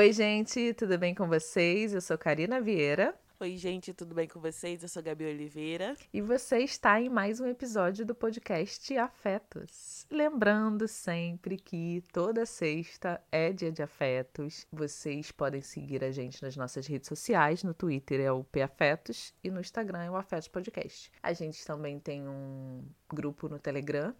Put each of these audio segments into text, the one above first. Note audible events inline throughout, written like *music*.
Oi, gente, tudo bem com vocês? Eu sou Karina Vieira. Oi, gente, tudo bem com vocês? Eu sou Gabi Oliveira. E você está em mais um episódio do podcast Afetos. Lembrando sempre que toda sexta é dia de afetos. Vocês podem seguir a gente nas nossas redes sociais. No Twitter é o Afetos e no Instagram é o Afetos Podcast. A gente também tem um grupo no Telegram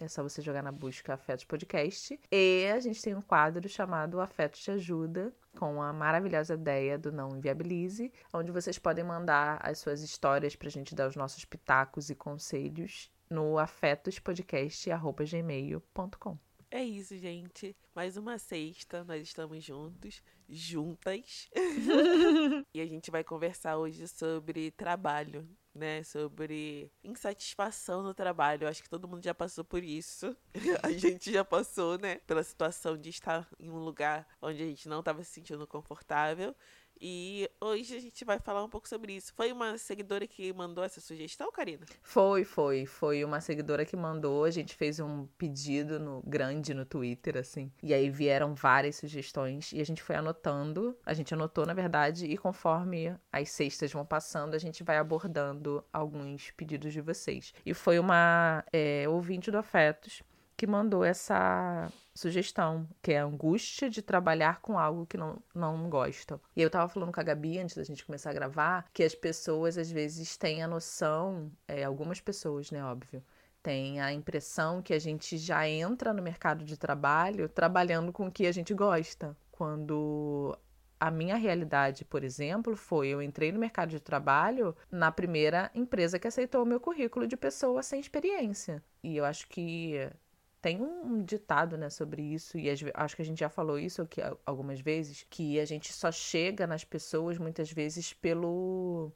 é só você jogar na busca Afetos Podcast. E a gente tem um quadro chamado Afetos Te Ajuda, com a maravilhosa ideia do Não Inviabilize, onde vocês podem mandar as suas histórias para a gente dar os nossos pitacos e conselhos no afetospodcast.gmail.com. É isso, gente. Mais uma sexta, nós estamos juntos, juntas. *laughs* e a gente vai conversar hoje sobre trabalho né, sobre insatisfação no trabalho. acho que todo mundo já passou por isso. *laughs* a gente já passou, né, pela situação de estar em um lugar onde a gente não estava se sentindo confortável e hoje a gente vai falar um pouco sobre isso. Foi uma seguidora que mandou essa sugestão, Karina? Foi, foi. Foi uma seguidora que mandou. A gente fez um pedido no grande no Twitter, assim. E aí vieram várias sugestões e a gente foi anotando. A gente anotou, na verdade, e conforme as sextas vão passando, a gente vai abordando alguns pedidos de vocês. E foi uma é, ouvinte do Afetos que mandou essa sugestão, que é a angústia de trabalhar com algo que não, não gostam. E eu tava falando com a Gabi antes da gente começar a gravar que as pessoas às vezes têm a noção, é, algumas pessoas, né, óbvio, têm a impressão que a gente já entra no mercado de trabalho trabalhando com o que a gente gosta. Quando a minha realidade, por exemplo, foi eu entrei no mercado de trabalho na primeira empresa que aceitou o meu currículo de pessoa sem experiência. E eu acho que tem um ditado, né, sobre isso, e acho que a gente já falou isso aqui algumas vezes, que a gente só chega nas pessoas muitas vezes pelo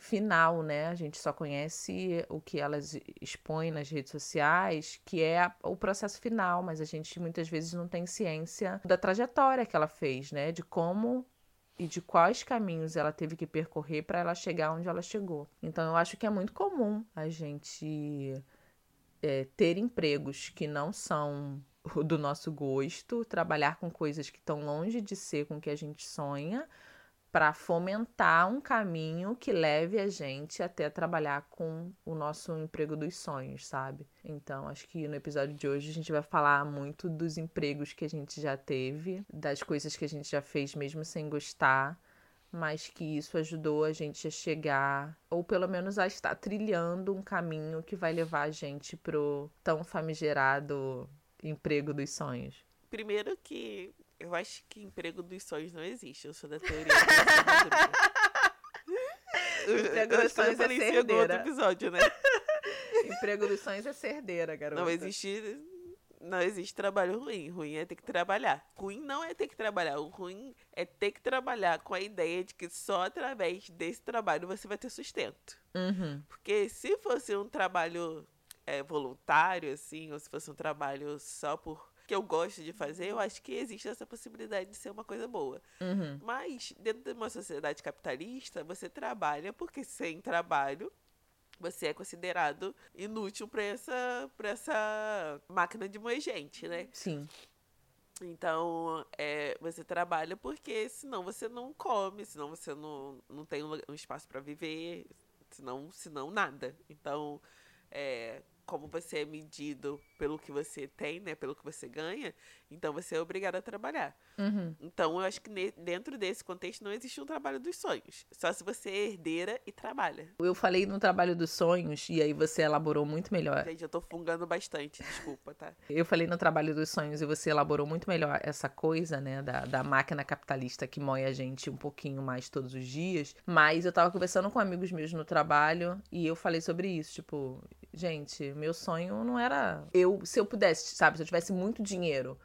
final, né? A gente só conhece o que elas expõem nas redes sociais, que é o processo final, mas a gente muitas vezes não tem ciência da trajetória que ela fez, né? De como e de quais caminhos ela teve que percorrer para ela chegar onde ela chegou. Então eu acho que é muito comum a gente é, ter empregos que não são *laughs* do nosso gosto, trabalhar com coisas que estão longe de ser com que a gente sonha, para fomentar um caminho que leve a gente até trabalhar com o nosso emprego dos sonhos, sabe? Então, acho que no episódio de hoje a gente vai falar muito dos empregos que a gente já teve, das coisas que a gente já fez mesmo sem gostar mas que isso ajudou a gente a chegar, ou pelo menos a estar trilhando um caminho que vai levar a gente pro tão famigerado emprego dos sonhos. Primeiro que eu acho que emprego dos sonhos não existe, eu sou da teoria *laughs* Emprego dos sonhos é ser outro episódio, né? emprego dos sonhos é ser herdeira, garota. Não existe não existe trabalho ruim. Ruim é ter que trabalhar. Ruim não é ter que trabalhar. O ruim é ter que trabalhar com a ideia de que só através desse trabalho você vai ter sustento. Uhum. Porque se fosse um trabalho é, voluntário, assim, ou se fosse um trabalho só por que eu gosto de fazer, eu acho que existe essa possibilidade de ser uma coisa boa. Uhum. Mas, dentro de uma sociedade capitalista, você trabalha porque sem trabalho você é considerado inútil para essa, pra essa máquina de moer gente, né? Sim. Então, é, você trabalha porque senão você não come, senão você não, não tem um, um espaço para viver, senão, senão nada. Então, é, como você é medido pelo que você tem, né, pelo que você ganha, então você é obrigado a trabalhar. Uhum. Então eu acho que dentro desse contexto não existe um trabalho dos sonhos, só se você é herdeira e trabalha. Eu falei no trabalho dos sonhos e aí você elaborou muito melhor. Gente, eu tô fungando bastante, desculpa, tá? *laughs* eu falei no trabalho dos sonhos e você elaborou muito melhor essa coisa, né, da, da máquina capitalista que moe a gente um pouquinho mais todos os dias, mas eu tava conversando com amigos meus no trabalho e eu falei sobre isso, tipo, gente, meu sonho não era eu, se eu pudesse, sabe, se eu tivesse muito dinheiro,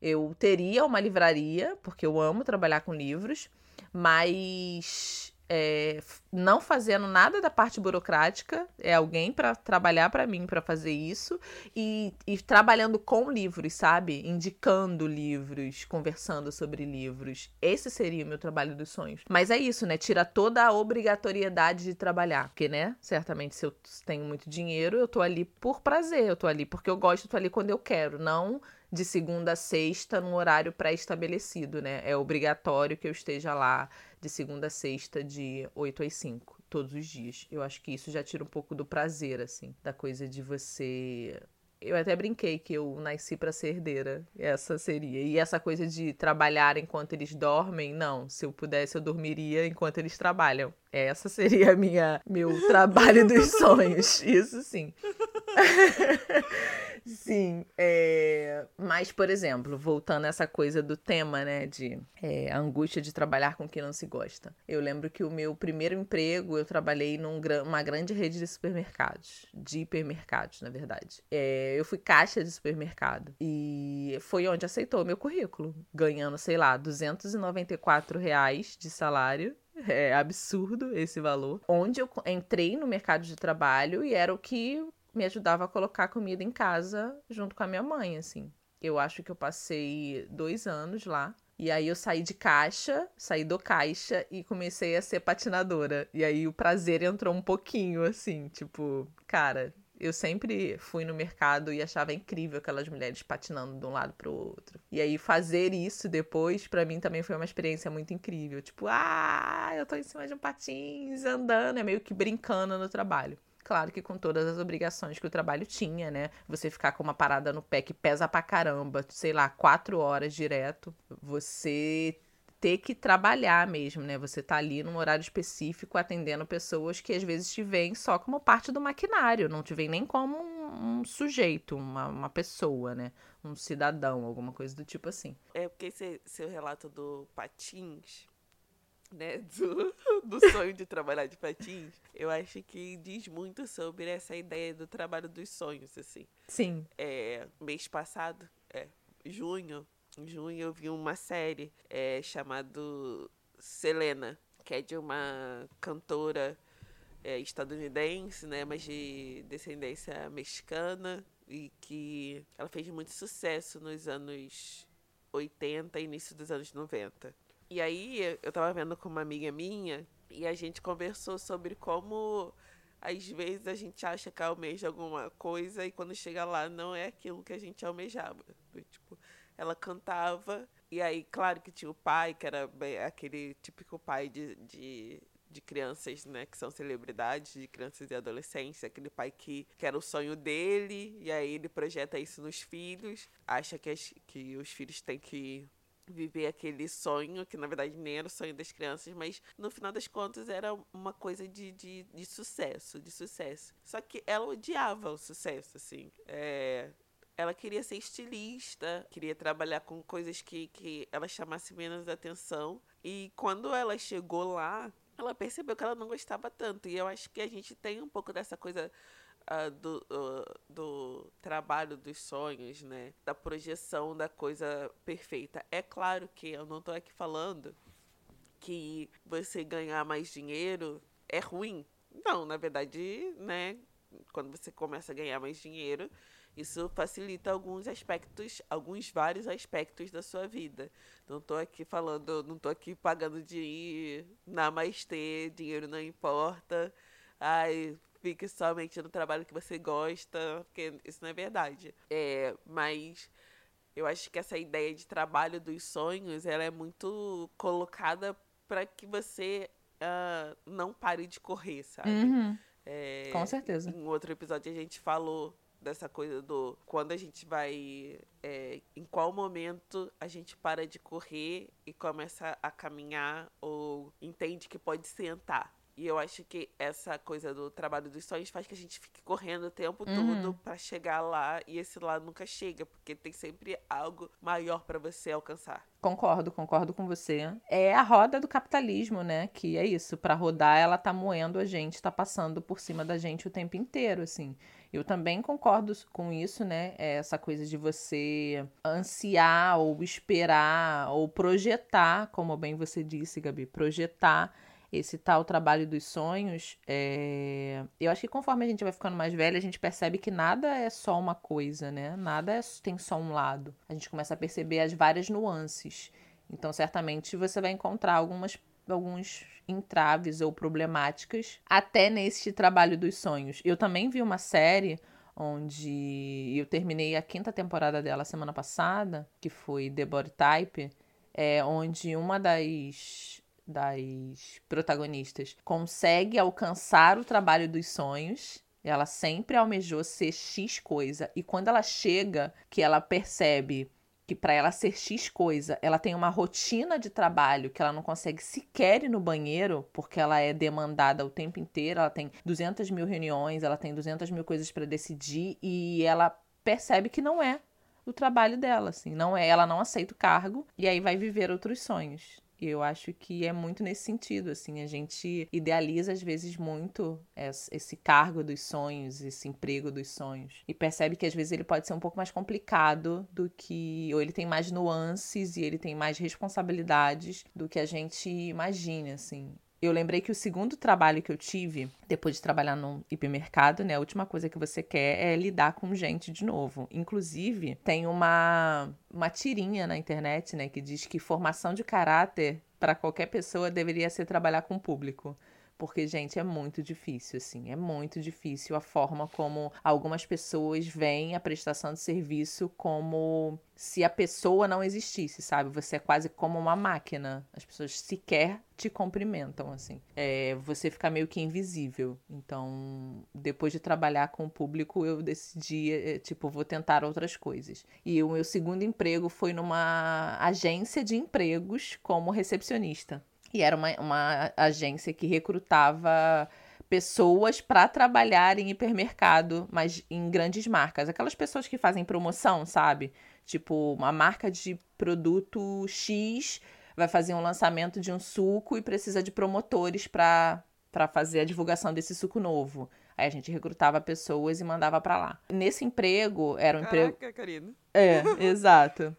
eu teria uma livraria, porque eu amo trabalhar com livros, mas é, não fazendo nada da parte burocrática, é alguém para trabalhar para mim para fazer isso e, e, trabalhando com livros, sabe? Indicando livros, conversando sobre livros. Esse seria o meu trabalho dos sonhos. Mas é isso, né? Tira toda a obrigatoriedade de trabalhar, porque, né? Certamente se eu tenho muito dinheiro, eu tô ali por prazer, eu tô ali porque eu gosto, eu tô ali quando eu quero, não de segunda a sexta num horário pré-estabelecido, né? É obrigatório que eu esteja lá de segunda a sexta, de 8 às 5, todos os dias. Eu acho que isso já tira um pouco do prazer, assim, da coisa de você eu até brinquei que eu nasci para ser herdeira. Essa seria. E essa coisa de trabalhar enquanto eles dormem, não. Se eu pudesse, eu dormiria enquanto eles trabalham. Essa seria a minha meu trabalho *laughs* dos sonhos. Isso sim. *laughs* Sim, é... mas, por exemplo, voltando a essa coisa do tema, né, de é, angústia de trabalhar com quem não se gosta. Eu lembro que o meu primeiro emprego, eu trabalhei numa grande rede de supermercados, de hipermercados, na verdade. É, eu fui caixa de supermercado e foi onde aceitou meu currículo, ganhando, sei lá, 294 reais de salário é absurdo esse valor. Onde eu entrei no mercado de trabalho e era o que me ajudava a colocar comida em casa junto com a minha mãe, assim. Eu acho que eu passei dois anos lá. E aí eu saí de caixa, saí do caixa e comecei a ser patinadora. E aí o prazer entrou um pouquinho, assim, tipo, cara, eu sempre fui no mercado e achava incrível aquelas mulheres patinando de um lado pro outro. E aí fazer isso depois, para mim também foi uma experiência muito incrível. Tipo, ah, eu tô em cima de um patins andando, é meio que brincando no trabalho. Claro que com todas as obrigações que o trabalho tinha, né? Você ficar com uma parada no pé que pesa pra caramba, sei lá, quatro horas direto. Você ter que trabalhar mesmo, né? Você tá ali num horário específico atendendo pessoas que às vezes te veem só como parte do maquinário, não te veem nem como um, um sujeito, uma, uma pessoa, né? Um cidadão, alguma coisa do tipo assim. É porque esse seu relato do patins né, do, *laughs* do sonho de trabalhar de patins, eu acho que diz muito sobre essa ideia do trabalho dos sonhos, assim. Sim. É, mês passado, é, junho, em junho eu vi uma série é, chamada Selena, que é de uma cantora é, estadunidense, né, mas de descendência mexicana e que ela fez muito sucesso nos anos 80 e início dos anos 90. E aí eu tava vendo com uma amiga minha e a gente conversou sobre como às vezes a gente acha que almeja alguma coisa e quando chega lá não é aquilo que a gente almejava. Tipo, ela cantava e aí, claro que tinha o pai, que era aquele típico pai de, de, de crianças, né, que são celebridades, de crianças e adolescentes, aquele pai que, que era o sonho dele, e aí ele projeta isso nos filhos, acha que, as, que os filhos têm que viver aquele sonho, que na verdade nem era o sonho das crianças, mas no final das contas era uma coisa de, de, de sucesso, de sucesso. Só que ela odiava o sucesso, assim. É, ela queria ser estilista, queria trabalhar com coisas que, que ela chamasse menos atenção. E quando ela chegou lá, ela percebeu que ela não gostava tanto. E eu acho que a gente tem um pouco dessa coisa uh, do, uh, do trabalho dos sonhos, né? Da projeção da coisa perfeita. É claro que eu não estou aqui falando que você ganhar mais dinheiro é ruim. Não, na verdade, né? Quando você começa a ganhar mais dinheiro, isso facilita alguns aspectos, alguns vários aspectos da sua vida. Não estou aqui falando, não estou aqui pagando de namastê, dinheiro não importa. Ai, fique somente no trabalho que você gosta, porque isso não é verdade. É, mas eu acho que essa ideia de trabalho dos sonhos, ela é muito colocada para que você uh, não pare de correr, sabe? Uhum. É, Com certeza. Em outro episódio a gente falou dessa coisa do quando a gente vai é, em qual momento a gente para de correr e começa a caminhar ou entende que pode sentar e eu acho que essa coisa do trabalho dos sonhos faz que a gente fique correndo o tempo uhum. todo para chegar lá e esse lá nunca chega, porque tem sempre algo maior para você alcançar. Concordo, concordo com você. É a roda do capitalismo, né? Que é isso, para rodar ela tá moendo a gente, tá passando por cima da gente o tempo inteiro, assim. Eu também concordo com isso, né? É essa coisa de você ansiar ou esperar ou projetar, como bem você disse, Gabi, projetar esse tal trabalho dos sonhos, é... eu acho que conforme a gente vai ficando mais velha, a gente percebe que nada é só uma coisa, né? Nada é... tem só um lado. A gente começa a perceber as várias nuances. Então, certamente, você vai encontrar algumas alguns entraves ou problemáticas até nesse trabalho dos sonhos. Eu também vi uma série onde eu terminei a quinta temporada dela semana passada, que foi The Body Type, é onde uma das das protagonistas consegue alcançar o trabalho dos sonhos. Ela sempre almejou ser X coisa e quando ela chega, que ela percebe que para ela ser X coisa, ela tem uma rotina de trabalho que ela não consegue sequer ir no banheiro, porque ela é demandada o tempo inteiro, ela tem 200 mil reuniões, ela tem 200 mil coisas para decidir e ela percebe que não é o trabalho dela, assim, não é, ela não aceita o cargo e aí vai viver outros sonhos. E eu acho que é muito nesse sentido, assim, a gente idealiza às vezes muito esse cargo dos sonhos, esse emprego dos sonhos, e percebe que às vezes ele pode ser um pouco mais complicado do que, ou ele tem mais nuances e ele tem mais responsabilidades do que a gente imagina, assim eu lembrei que o segundo trabalho que eu tive, depois de trabalhar no hipermercado, né? A última coisa que você quer é lidar com gente de novo. Inclusive, tem uma, uma tirinha na internet, né? Que diz que formação de caráter para qualquer pessoa deveria ser trabalhar com o público. Porque, gente, é muito difícil, assim. É muito difícil a forma como algumas pessoas veem a prestação de serviço como se a pessoa não existisse, sabe? Você é quase como uma máquina. As pessoas sequer te cumprimentam, assim. É, você fica meio que invisível. Então, depois de trabalhar com o público, eu decidi, é, tipo, vou tentar outras coisas. E o meu segundo emprego foi numa agência de empregos como recepcionista. E era uma, uma agência que recrutava pessoas para trabalhar em hipermercado, mas em grandes marcas. Aquelas pessoas que fazem promoção, sabe? Tipo, uma marca de produto X vai fazer um lançamento de um suco e precisa de promotores para para fazer a divulgação desse suco novo. Aí a gente recrutava pessoas e mandava para lá. Nesse emprego, era um Caraca, emprego. Karina. É, exato.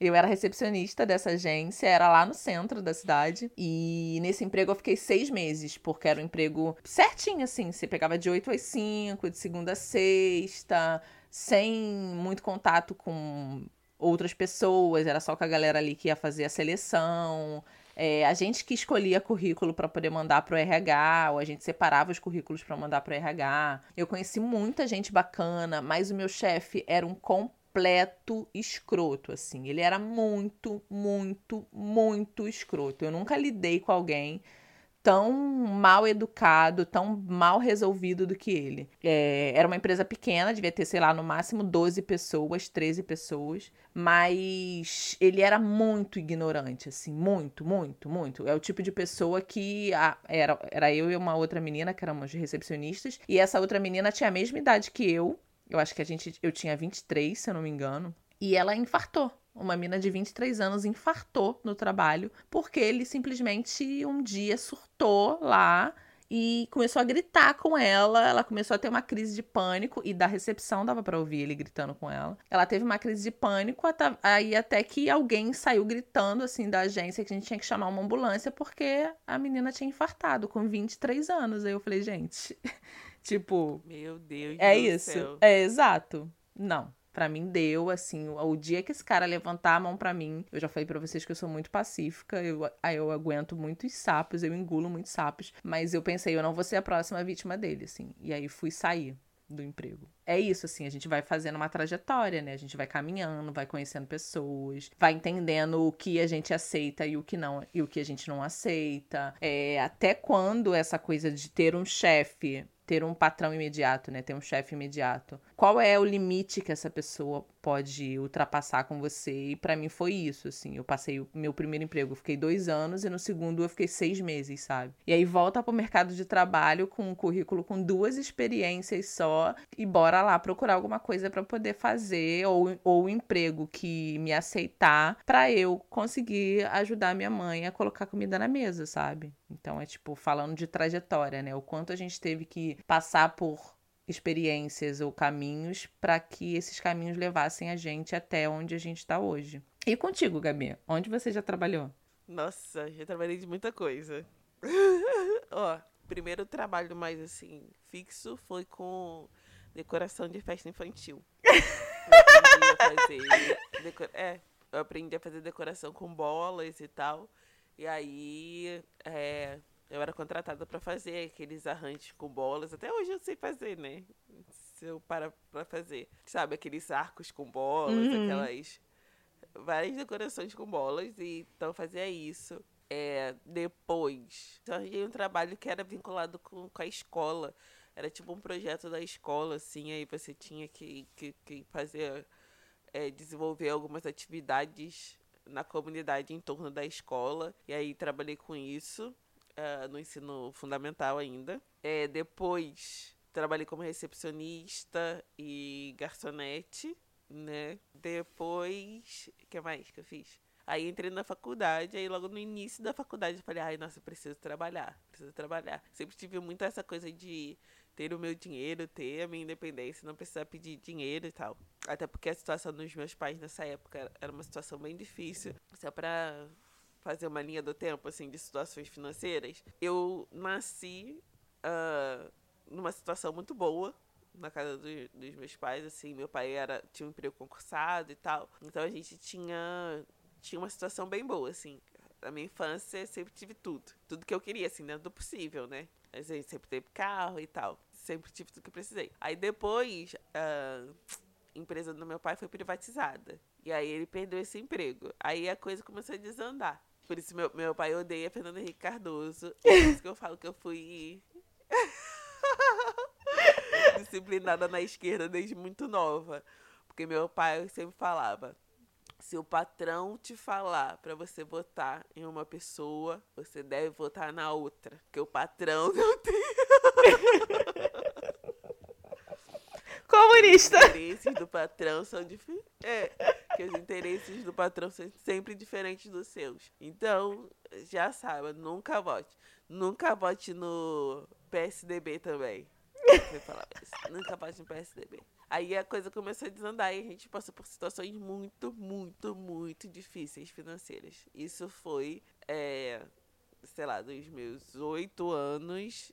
Eu era recepcionista dessa agência, era lá no centro da cidade. E nesse emprego eu fiquei seis meses, porque era um emprego certinho, assim. Você pegava de 8 às 5, de segunda a sexta, sem muito contato com outras pessoas, era só com a galera ali que ia fazer a seleção. É, a gente que escolhia currículo para poder mandar para o RH, ou a gente separava os currículos para mandar para o RH. Eu conheci muita gente bacana, mas o meu chefe era um completo completo escroto, assim. Ele era muito, muito, muito escroto. Eu nunca lidei com alguém tão mal educado, tão mal resolvido do que ele. É, era uma empresa pequena, devia ter, sei lá, no máximo 12 pessoas, 13 pessoas, mas ele era muito ignorante, assim, muito, muito, muito. É o tipo de pessoa que a, era, era eu e uma outra menina, que éramos recepcionistas, e essa outra menina tinha a mesma idade que eu, eu acho que a gente. Eu tinha 23, se eu não me engano. E ela infartou. Uma mina de 23 anos infartou no trabalho porque ele simplesmente um dia surtou lá e começou a gritar com ela. Ela começou a ter uma crise de pânico e da recepção dava para ouvir ele gritando com ela. Ela teve uma crise de pânico aí até que alguém saiu gritando assim da agência que a gente tinha que chamar uma ambulância porque a menina tinha infartado com 23 anos. Aí eu falei, gente, *laughs* Tipo. Meu Deus. É isso. Céu. É exato. Não. Pra mim deu, assim, o dia que esse cara levantar a mão para mim, eu já falei para vocês que eu sou muito pacífica, eu, eu aguento muitos sapos, eu engulo muitos sapos, mas eu pensei, eu não vou ser a próxima vítima dele, assim. E aí fui sair do emprego. É isso, assim, a gente vai fazendo uma trajetória, né? A gente vai caminhando, vai conhecendo pessoas, vai entendendo o que a gente aceita e o que não, e o que a gente não aceita. É, até quando essa coisa de ter um chefe ter um patrão imediato, né? Ter um chefe imediato. Qual é o limite que essa pessoa pode ultrapassar com você? E para mim foi isso, assim. Eu passei o meu primeiro emprego, eu fiquei dois anos e no segundo eu fiquei seis meses, sabe? E aí volta pro mercado de trabalho com um currículo com duas experiências só e bora lá procurar alguma coisa para poder fazer ou, ou um emprego que me aceitar para eu conseguir ajudar minha mãe a colocar comida na mesa, sabe? Então é tipo falando de trajetória, né? O quanto a gente teve que passar por experiências ou caminhos para que esses caminhos levassem a gente até onde a gente está hoje. E contigo, Gabi? Onde você já trabalhou? Nossa, já trabalhei de muita coisa. *laughs* Ó, primeiro trabalho mais assim fixo foi com decoração de festa infantil. *laughs* Eu aprendi a fazer é, eu aprendi a fazer decoração com bolas e tal. E aí, é, eu era contratada para fazer aqueles arranjos com bolas. Até hoje eu sei fazer, né? difícil para pra fazer. Sabe, aqueles arcos com bolas, Uhum. aquelas. Várias decorações com bolas, e então fazia isso. É, depois, eu arranjei um trabalho que era vinculado com, com a escola. Era tipo um projeto da escola, assim, aí você tinha que, que, que fazer, é, desenvolver algumas atividades na comunidade em torno da escola. E aí trabalhei com isso ah, no ensino fundamental ainda. É, depois trabalhei como recepcionista e garçonete, né? Depois, o que mais que eu fiz? Aí entrei na faculdade, aí logo no início da faculdade eu falei, ai, nossa, preciso trabalhar, preciso trabalhar. Sempre tive muito essa coisa de ter o meu dinheiro, ter a minha independência, não precisar pedir dinheiro e tal. Até porque a situação dos meus pais nessa época era uma situação bem difícil. Só pra fazer uma linha do tempo, assim, de situações financeiras. Eu nasci ah, numa situação muito boa na casa do- dos meus pais, assim, meu pai era tinha um emprego concursado e tal. Então a gente tinha tinha uma situação bem boa, assim. Na minha infância sempre tive tudo, tudo que eu queria, assim, dentro do possível, né? A gente sempre teve carro e tal, sempre tive tudo que eu precisei. Aí depois a empresa do meu pai foi privatizada. E aí ele perdeu esse emprego. Aí a coisa começou a desandar. Por isso meu, meu pai odeia Fernando Henrique Cardoso. E por isso que eu falo que eu fui *laughs* disciplinada na esquerda desde muito nova. Porque meu pai sempre falava: se o patrão te falar pra você votar em uma pessoa, você deve votar na outra. Porque o patrão *laughs* não tem Comunista! Os interesses do patrão são diferentes. É, que os interesses do patrão são sempre diferentes dos seus. Então, já sabe, nunca vote. Nunca vote no PSDB também. Falava isso. Nunca vote no PSDB. Aí a coisa começou a desandar e a gente passou por situações muito, muito, muito difíceis financeiras. Isso foi, é, sei lá, dos meus oito anos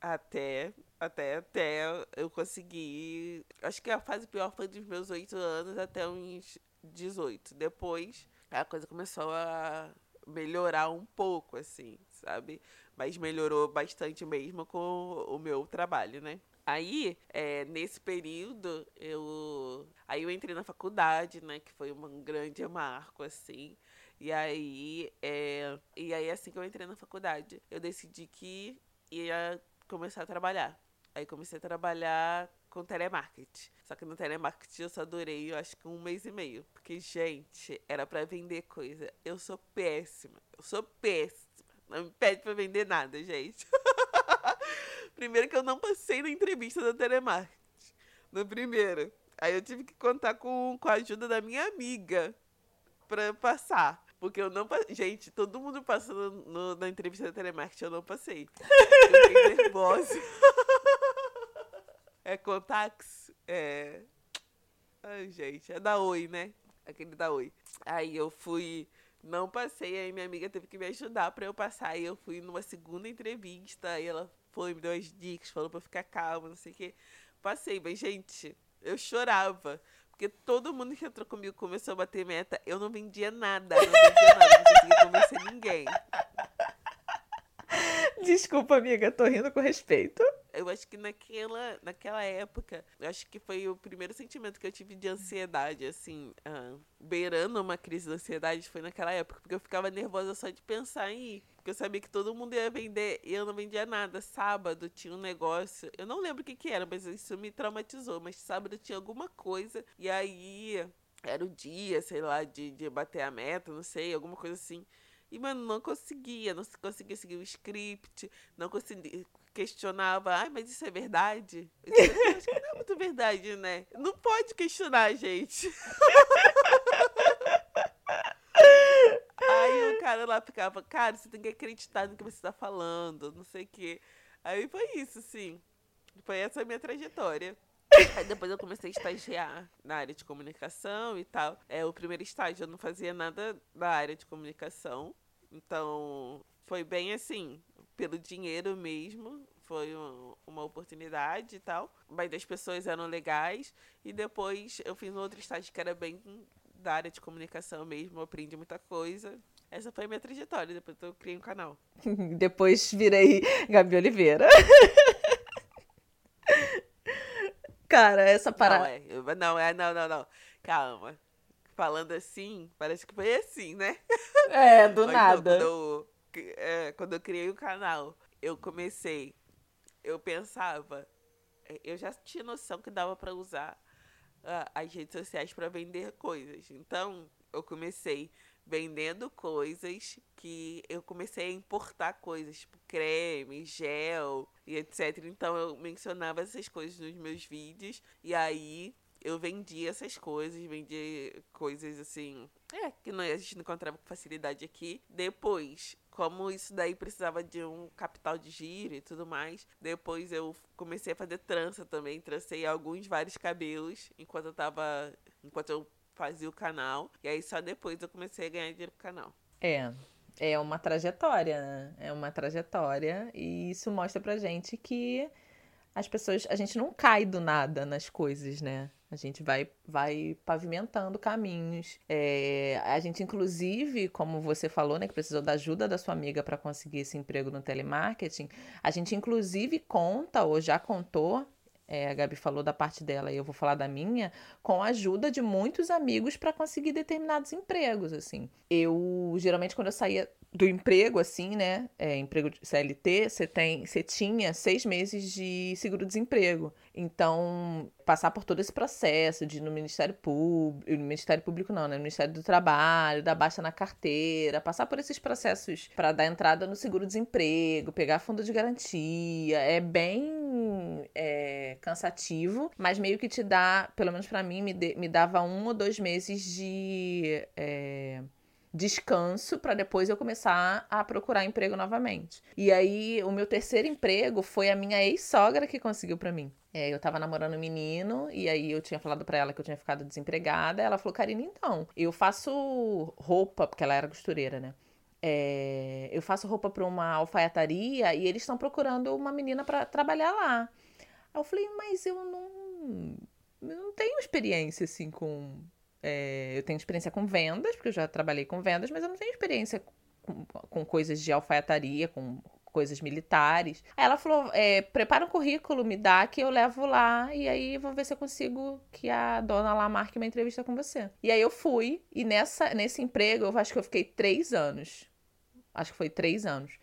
até, até, até eu conseguir. Acho que a fase pior foi dos meus oito anos até uns 18. Depois a coisa começou a melhorar um pouco, assim, sabe? Mas melhorou bastante mesmo com o meu trabalho, né? Aí, é, nesse período, eu. Aí eu entrei na faculdade, né? Que foi um grande marco, assim. E aí, é, e aí, assim que eu entrei na faculdade, eu decidi que ia começar a trabalhar. Aí comecei a trabalhar com telemarketing. Só que no telemarketing eu só durei, eu acho que um mês e meio. Porque, gente, era pra vender coisa. Eu sou péssima. Eu sou péssima. Não me pede pra vender nada, gente. *laughs* Primeiro que eu não passei na entrevista da telemarketing. No primeiro. Aí eu tive que contar com, com a ajuda da minha amiga pra passar. Porque eu não. Gente, todo mundo passa no, no- na entrevista da telemarketing, eu não passei. *laughs* Eu fiquei nervosa. *laughs* É Contax? É. Ai, gente, é da Oi, né? Aquele da Oi. Aí eu fui. Não passei, aí minha amiga teve que me ajudar pra eu passar. Aí eu fui numa segunda entrevista, aí ela foi, me deu as dicas, falou pra eu ficar calma, não sei o quê. Passei, mas, gente, eu chorava. Porque todo mundo que entrou comigo começou a bater meta. Eu não vendia nada, não vendia nada, não conseguia convencer ninguém. *laughs* Desculpa, amiga, tô rindo com respeito. Eu acho que naquela, naquela época, eu acho que foi o primeiro sentimento que eu tive de ansiedade, assim, ah, beirando uma crise de ansiedade, foi naquela época, porque eu ficava nervosa só de pensar em ir. Porque eu sabia que todo mundo ia vender e eu não vendia nada. Sábado tinha um negócio, eu não lembro o que, que era, mas isso me traumatizou. Mas sábado tinha alguma coisa, e aí era o dia, sei lá, de, de bater a meta, não sei, alguma coisa assim. E, mano, não conseguia, não conseguia seguir o script, não conseguia, questionava, ai, mas isso é verdade? Eu acho que não é muito verdade, né? Não pode questionar, gente. Aí o cara lá ficava, cara, você tem que acreditar no que você tá falando, não sei o quê. Aí foi isso, sim. Foi essa a minha trajetória. Aí depois eu comecei a estagiar na área de comunicação e tal. É, o primeiro estágio eu não fazia nada da área de comunicação. Então, foi bem assim, pelo dinheiro mesmo. Foi um- uma oportunidade e tal. Mas as pessoas eram legais. E depois eu fiz um outro estágio que era bem da área de comunicação mesmo. Eu aprendi muita coisa. Essa foi a minha trajetória. Depois eu criei um canal. *laughs* Depois virei Gabi Oliveira. *laughs* cara, essa parada. Não, é, não, é, não, não, não. Calma. Falando assim, parece que foi assim, né? É, do Mas nada. Eu, é, quando eu criei o canal, eu comecei, eu pensava, é, eu já tinha noção que dava para usar uh, as redes sociais para vender coisas. Então, eu comecei vendendo coisas que eu comecei a importar coisas, tipo creme, gel e etc. Então eu mencionava essas coisas nos meus vídeos e aí eu vendia essas coisas, vendia coisas assim, é, que não, a gente não encontrava com facilidade aqui. Depois, como isso daí precisava de um capital de giro e tudo mais, depois eu comecei a fazer trança também, trancei alguns vários cabelos enquanto eu tava, enquanto eu fazia o canal. E aí só depois eu comecei a ganhar dinheiro com o canal. É. É uma trajetória, né? É uma trajetória. E isso mostra pra gente que as pessoas. A gente não cai do nada nas coisas, né? A gente vai, vai pavimentando caminhos. É, a gente, inclusive, como você falou, né, que precisou da ajuda da sua amiga para conseguir esse emprego no telemarketing, a gente, inclusive, conta ou já contou é, a Gabi falou da parte dela e eu vou falar da minha, com a ajuda de muitos amigos para conseguir determinados empregos, assim. Eu, geralmente, quando eu saía do emprego, assim, né? É, emprego de CLT, você tem, você tinha seis meses de seguro-desemprego. Então, passar por todo esse processo de ir no Ministério Público, no Ministério Público não, né? No Ministério do Trabalho, dar baixa na carteira, passar por esses processos para dar entrada no seguro-desemprego, pegar fundo de garantia, é bem é, cansativo, mas meio que te dá, pelo menos para mim, me, de, me dava um ou dois meses de. É, descanso para depois eu começar a procurar emprego novamente. E aí, o meu terceiro emprego foi a minha ex-sogra que conseguiu para mim. É, eu tava namorando um menino e aí eu tinha falado para ela que eu tinha ficado desempregada. Ela falou: Karine, então, eu faço roupa, porque ela era costureira, né? É, eu faço roupa para uma alfaiataria e eles estão procurando uma menina para trabalhar lá. Aí eu falei, mas eu não, eu não tenho experiência assim com é, eu tenho experiência com vendas, porque eu já trabalhei com vendas, mas eu não tenho experiência com, com coisas de alfaiataria, com coisas militares. Aí ela falou: é, prepara um currículo, me dá que eu levo lá e aí vou ver se eu consigo que a dona lá marque uma entrevista com você. E aí eu fui, e nessa, nesse emprego eu acho que eu fiquei três anos. Acho que foi três anos.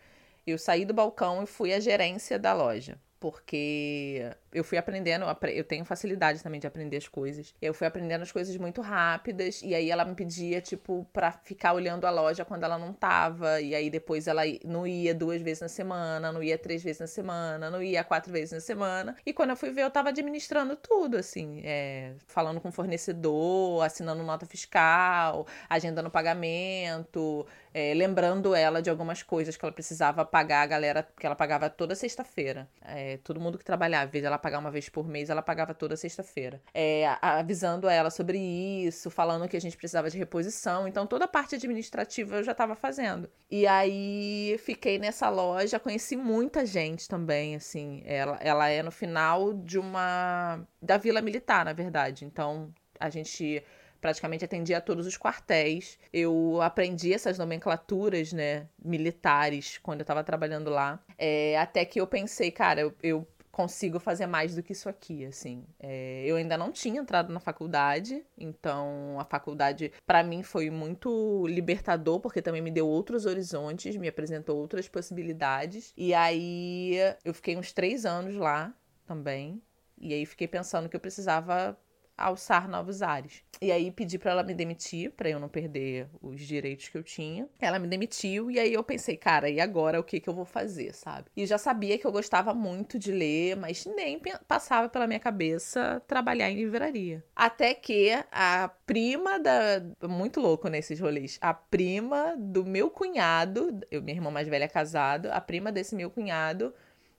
Eu saí do balcão e fui à gerência da loja porque eu fui aprendendo, eu tenho facilidade também de aprender as coisas. Eu fui aprendendo as coisas muito rápidas, e aí ela me pedia, tipo, pra ficar olhando a loja quando ela não tava, e aí depois ela não ia duas vezes na semana, não ia três vezes na semana, não ia quatro vezes na semana. E quando eu fui ver, eu tava administrando tudo, assim, é, falando com o fornecedor, assinando nota fiscal, agendando pagamento, é, lembrando ela de algumas coisas que ela precisava pagar a galera, que ela pagava toda sexta-feira. É, todo mundo que trabalhava, em vez de ela pagar uma vez por mês, ela pagava toda sexta-feira. É, avisando ela sobre isso, falando que a gente precisava de reposição. Então, toda a parte administrativa eu já estava fazendo. E aí, fiquei nessa loja, conheci muita gente também, assim. Ela, ela é no final de uma... da Vila Militar, na verdade. Então, a gente praticamente atendia a todos os quartéis. Eu aprendi essas nomenclaturas, né, militares, quando eu estava trabalhando lá. É, até que eu pensei, cara, eu, eu consigo fazer mais do que isso aqui, assim. É, eu ainda não tinha entrado na faculdade, então a faculdade para mim foi muito libertador porque também me deu outros horizontes, me apresentou outras possibilidades. E aí eu fiquei uns três anos lá também. E aí fiquei pensando que eu precisava alçar novos ares. E aí pedi para ela me demitir, para eu não perder os direitos que eu tinha. Ela me demitiu e aí eu pensei, cara, e agora o que que eu vou fazer, sabe? E já sabia que eu gostava muito de ler, mas nem passava pela minha cabeça trabalhar em livraria. Até que a prima da muito louco nesses rolês, a prima do meu cunhado, eu minha irmã mais velha é casada, a prima desse meu cunhado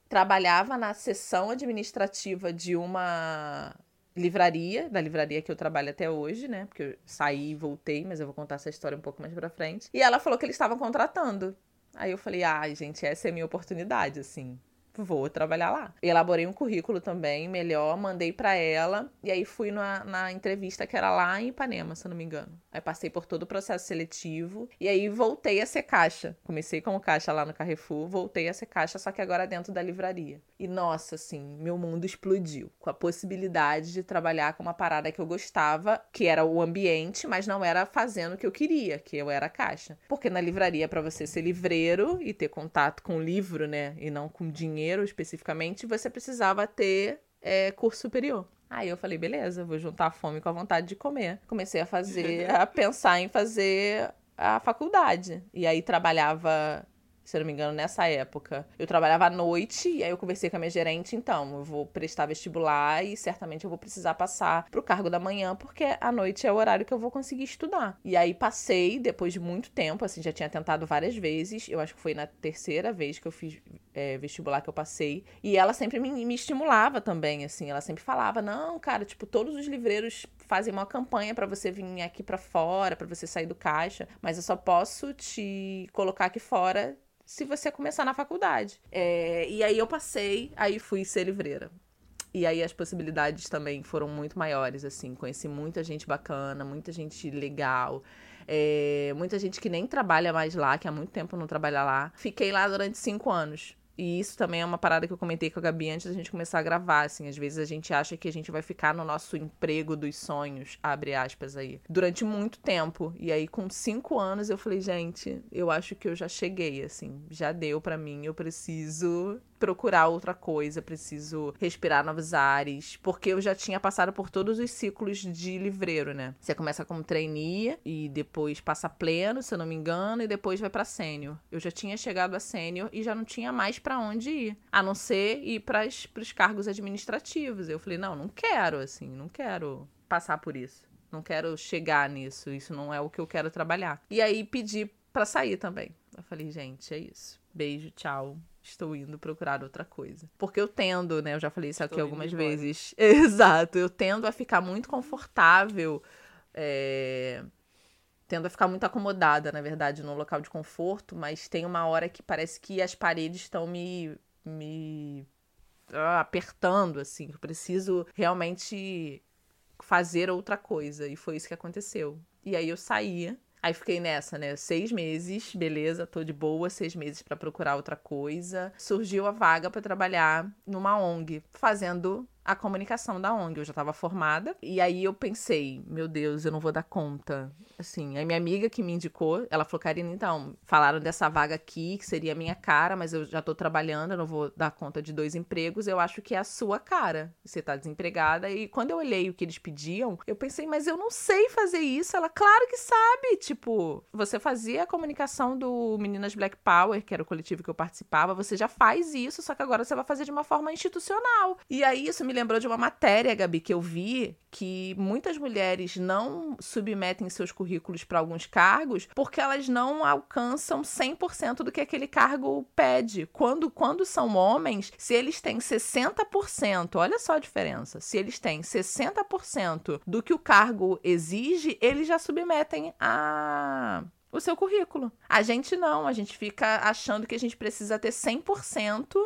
trabalhava na seção administrativa de uma livraria, da livraria que eu trabalho até hoje, né? Porque eu saí e voltei, mas eu vou contar essa história um pouco mais pra frente. E ela falou que eles estavam contratando. Aí eu falei, ah, gente, essa é a minha oportunidade, assim. Vou trabalhar lá. Elaborei um currículo também, melhor, mandei para ela e aí fui na, na entrevista que era lá em Ipanema, se não me engano. Aí passei por todo o processo seletivo e aí voltei a ser caixa. Comecei como caixa lá no Carrefour, voltei a ser caixa, só que agora dentro da livraria. E nossa, assim, meu mundo explodiu com a possibilidade de trabalhar com uma parada que eu gostava, que era o ambiente, mas não era fazendo o que eu queria, que eu era caixa. Porque na livraria, para você ser livreiro e ter contato com o livro, né, e não com dinheiro especificamente, você precisava ter é, curso superior. Aí eu falei, beleza, vou juntar a fome com a vontade de comer. Comecei a fazer, *laughs* a pensar em fazer a faculdade. E aí trabalhava se eu não me engano, nessa época. Eu trabalhava à noite e aí eu conversei com a minha gerente, então, eu vou prestar vestibular e certamente eu vou precisar passar pro cargo da manhã, porque à noite é o horário que eu vou conseguir estudar. E aí passei, depois de muito tempo, assim, já tinha tentado várias vezes, eu acho que foi na terceira vez que eu fiz é, vestibular que eu passei, e ela sempre me, me estimulava também, assim, ela sempre falava, não, cara, tipo, todos os livreiros fazem uma campanha para você vir aqui para fora, para você sair do caixa, mas eu só posso te colocar aqui fora se você começar na faculdade. É, e aí eu passei, aí fui ser livreira. E aí as possibilidades também foram muito maiores, assim. Conheci muita gente bacana, muita gente legal. É, muita gente que nem trabalha mais lá, que há muito tempo não trabalha lá. Fiquei lá durante cinco anos. E isso também é uma parada que eu comentei com a Gabi antes da gente começar a gravar, assim. Às vezes a gente acha que a gente vai ficar no nosso emprego dos sonhos, abre aspas aí, durante muito tempo. E aí, com cinco anos, eu falei, gente, eu acho que eu já cheguei, assim. Já deu para mim, eu preciso procurar outra coisa, preciso respirar novos ares, porque eu já tinha passado por todos os ciclos de livreiro, né? Você começa como trainee e depois passa pleno, se eu não me engano, e depois vai para sênior. Eu já tinha chegado a sênior e já não tinha mais para onde ir, a não ser ir para os cargos administrativos. Eu falei, não, não quero assim, não quero passar por isso. Não quero chegar nisso, isso não é o que eu quero trabalhar. E aí pedi para sair também. Eu falei, gente, é isso. Beijo, tchau estou indo procurar outra coisa. Porque eu tendo, né? Eu já falei isso aqui estou algumas vezes. *laughs* Exato, eu tendo a ficar muito confortável. É... Tendo a ficar muito acomodada, na verdade, no local de conforto, mas tem uma hora que parece que as paredes estão me, me ah, apertando, assim. Eu preciso realmente fazer outra coisa. E foi isso que aconteceu. E aí eu saía Aí fiquei nessa, né? Seis meses, beleza, tô de boa, seis meses para procurar outra coisa. Surgiu a vaga para trabalhar numa ONG, fazendo a comunicação da ONG. Eu já estava formada. E aí eu pensei, meu Deus, eu não vou dar conta. Assim, a minha amiga que me indicou, ela falou, Karina, então, falaram dessa vaga aqui, que seria a minha cara, mas eu já tô trabalhando, eu não vou dar conta de dois empregos, eu acho que é a sua cara. Você tá desempregada. E quando eu olhei o que eles pediam, eu pensei, mas eu não sei fazer isso. Ela, claro que sabe. Tipo, você fazia a comunicação do Meninas Black Power, que era o coletivo que eu participava, você já faz isso, só que agora você vai fazer de uma forma institucional. E aí isso me lembrou de uma matéria, Gabi, que eu vi que muitas mulheres não submetem seus currículos para alguns cargos porque elas não alcançam 100% do que aquele cargo pede. Quando, quando são homens, se eles têm 60%, olha só a diferença, se eles têm 60% do que o cargo exige, eles já submetem a o seu currículo. A gente não, a gente fica achando que a gente precisa ter 100%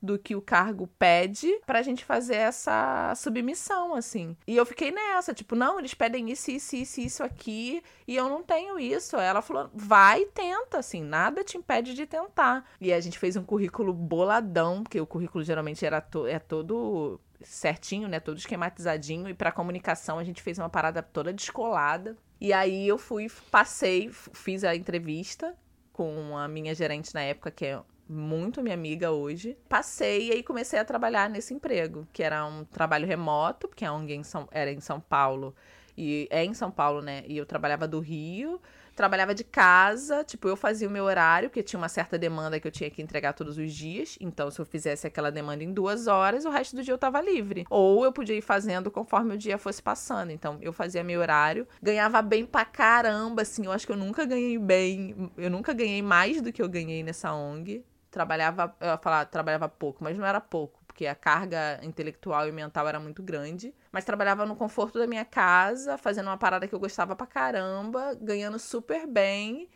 do que o cargo pede pra gente fazer essa submissão, assim. E eu fiquei nessa, tipo, não, eles pedem isso, isso, isso, isso aqui, e eu não tenho isso. Ela falou, vai e tenta, assim, nada te impede de tentar. E a gente fez um currículo boladão, porque o currículo geralmente era to é todo certinho, né, todo esquematizadinho, e para comunicação a gente fez uma parada toda descolada. E aí eu fui, passei, fiz a entrevista com a minha gerente na época, que é muito minha amiga hoje. Passei e aí comecei a trabalhar nesse emprego, que era um trabalho remoto, porque a ONG em São, era em São Paulo. E é em São Paulo, né? E eu trabalhava do Rio, trabalhava de casa, tipo, eu fazia o meu horário, porque tinha uma certa demanda que eu tinha que entregar todos os dias. Então, se eu fizesse aquela demanda em duas horas, o resto do dia eu tava livre. Ou eu podia ir fazendo conforme o dia fosse passando. Então, eu fazia meu horário, ganhava bem pra caramba, assim. Eu acho que eu nunca ganhei bem, eu nunca ganhei mais do que eu ganhei nessa ONG trabalhava, eu ia falar, trabalhava pouco, mas não era pouco, porque a carga intelectual e mental era muito grande. Mas trabalhava no conforto da minha casa, fazendo uma parada que eu gostava pra caramba, ganhando super bem.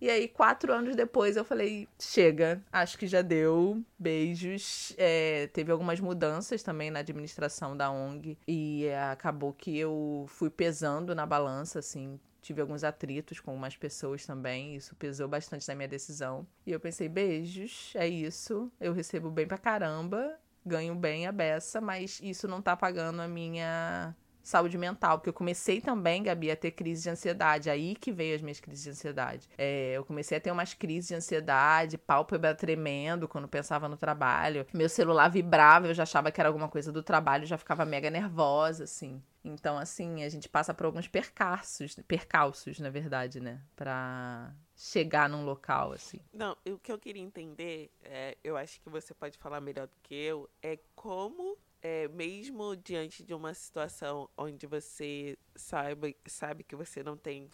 E aí, quatro anos depois, eu falei: chega, acho que já deu. Beijos. É, teve algumas mudanças também na administração da ONG. E acabou que eu fui pesando na balança, assim. Tive alguns atritos com umas pessoas também. Isso pesou bastante na minha decisão. E eu pensei: beijos, é isso. Eu recebo bem pra caramba. Ganho bem a beça, mas isso não tá pagando a minha saúde mental, porque eu comecei também, Gabi, a ter crise de ansiedade. Aí que veio as minhas crises de ansiedade. É, eu comecei a ter umas crises de ansiedade, pálpebra tremendo quando pensava no trabalho. Meu celular vibrava, eu já achava que era alguma coisa do trabalho, já ficava mega nervosa, assim. Então, assim, a gente passa por alguns percalços, percalços, na verdade, né? Pra chegar num local, assim. Não, o que eu queria entender, é, eu acho que você pode falar melhor do que eu, é como é, mesmo diante de uma situação onde você sabe, sabe que você não tem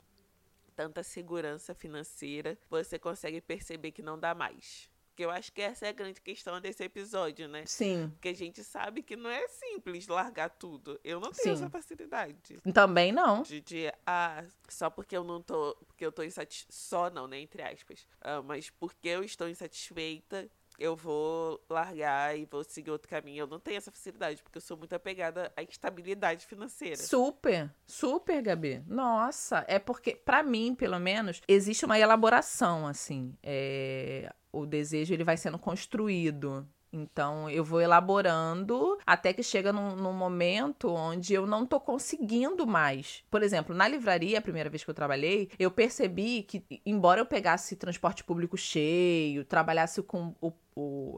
tanta segurança financeira, você consegue perceber que não dá mais. Porque eu acho que essa é a grande questão desse episódio, né? Sim. Porque a gente sabe que não é simples largar tudo. Eu não tenho Sim. essa facilidade. Também não. De, de, ah, só porque eu não tô. Porque eu tô insatisfeita. Só não, né? Entre aspas. Ah, mas porque eu estou insatisfeita, eu vou largar e vou seguir outro caminho. Eu não tenho essa facilidade, porque eu sou muito apegada à estabilidade financeira. Super, super, Gabi. Nossa, é porque, pra mim, pelo menos, existe uma elaboração, assim. É, o desejo, ele vai sendo construído. Então, eu vou elaborando até que chega num, num, momento onde eu não tô conseguindo mais. Por exemplo, na livraria, a primeira vez que eu trabalhei, eu percebi que, embora eu pegasse transporte público cheio, trabalhasse com o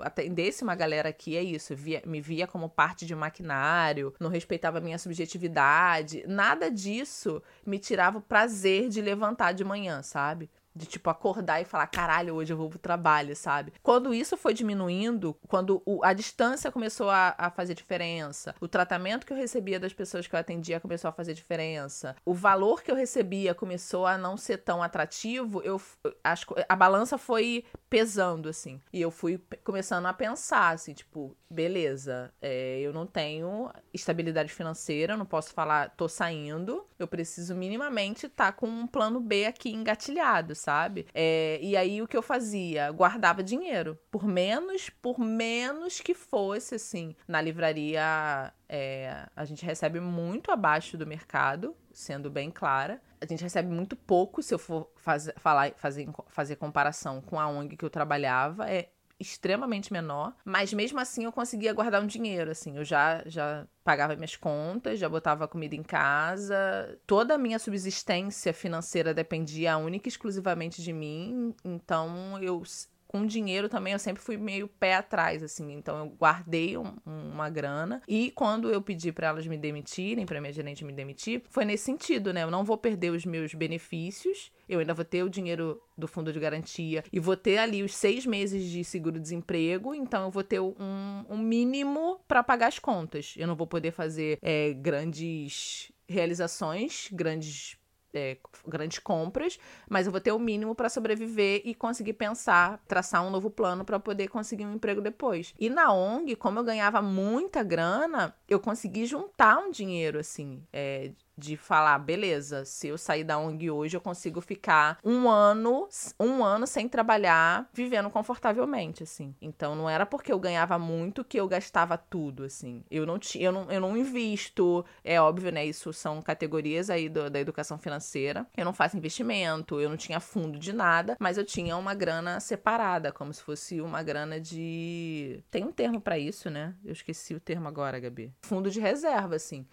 atendesse uma galera que é isso, via, me via como parte de maquinário, não respeitava minha subjetividade, nada disso me tirava o prazer de levantar de manhã, sabe? De, tipo, acordar e falar, caralho, hoje eu vou pro trabalho, sabe? Quando isso foi diminuindo, quando o, a distância começou a, a, fazer diferença, o tratamento que eu recebia das pessoas que eu atendia começou a fazer diferença, o valor que eu recebia começou a não ser tão atrativo, eu acho a balança foi pesando, assim. E eu fui começando a pensar, assim, tipo, beleza, é, eu não tenho estabilidade financeira, não posso falar, tô saindo, eu preciso minimamente estar tá com um plano B aqui engatilhado, sabe? É, e aí o que eu fazia? Guardava dinheiro. Por menos, por menos que fosse, assim. Na livraria, é, a gente recebe muito abaixo do mercado, sendo bem clara. A gente recebe muito pouco, se eu for faz, falar, fazer, fazer comparação com a ONG que eu trabalhava. É extremamente menor, mas mesmo assim eu conseguia guardar um dinheiro, assim, eu já já pagava minhas contas, já botava comida em casa, toda a minha subsistência financeira dependia única e exclusivamente de mim, então eu com dinheiro também eu sempre fui meio pé atrás, assim. Então eu guardei um, uma grana. E quando eu pedi para elas me demitirem, para minha gerente me demitir, foi nesse sentido, né? Eu não vou perder os meus benefícios. Eu ainda vou ter o dinheiro do fundo de garantia e vou ter ali os seis meses de seguro-desemprego, então eu vou ter um, um mínimo para pagar as contas. Eu não vou poder fazer é, grandes realizações, grandes é, grandes compras, mas eu vou ter o mínimo para sobreviver e conseguir pensar, traçar um novo plano para poder conseguir um emprego depois. E na ONG, como eu ganhava muita grana, eu consegui juntar um dinheiro assim, é, de falar, beleza, se eu sair da ONG hoje, eu consigo ficar um ano, um ano sem trabalhar, vivendo confortavelmente, assim. Então não era porque eu ganhava muito que eu gastava tudo, assim. Eu não tinha, eu não, eu não invisto, é óbvio, né? Isso são categorias aí do, da educação financeira. Eu não faço investimento, eu não tinha fundo de nada, mas eu tinha uma grana separada, como se fosse uma grana de. Tem um termo para isso, né? Eu esqueci o termo agora, Gabi. Fundo de reserva, assim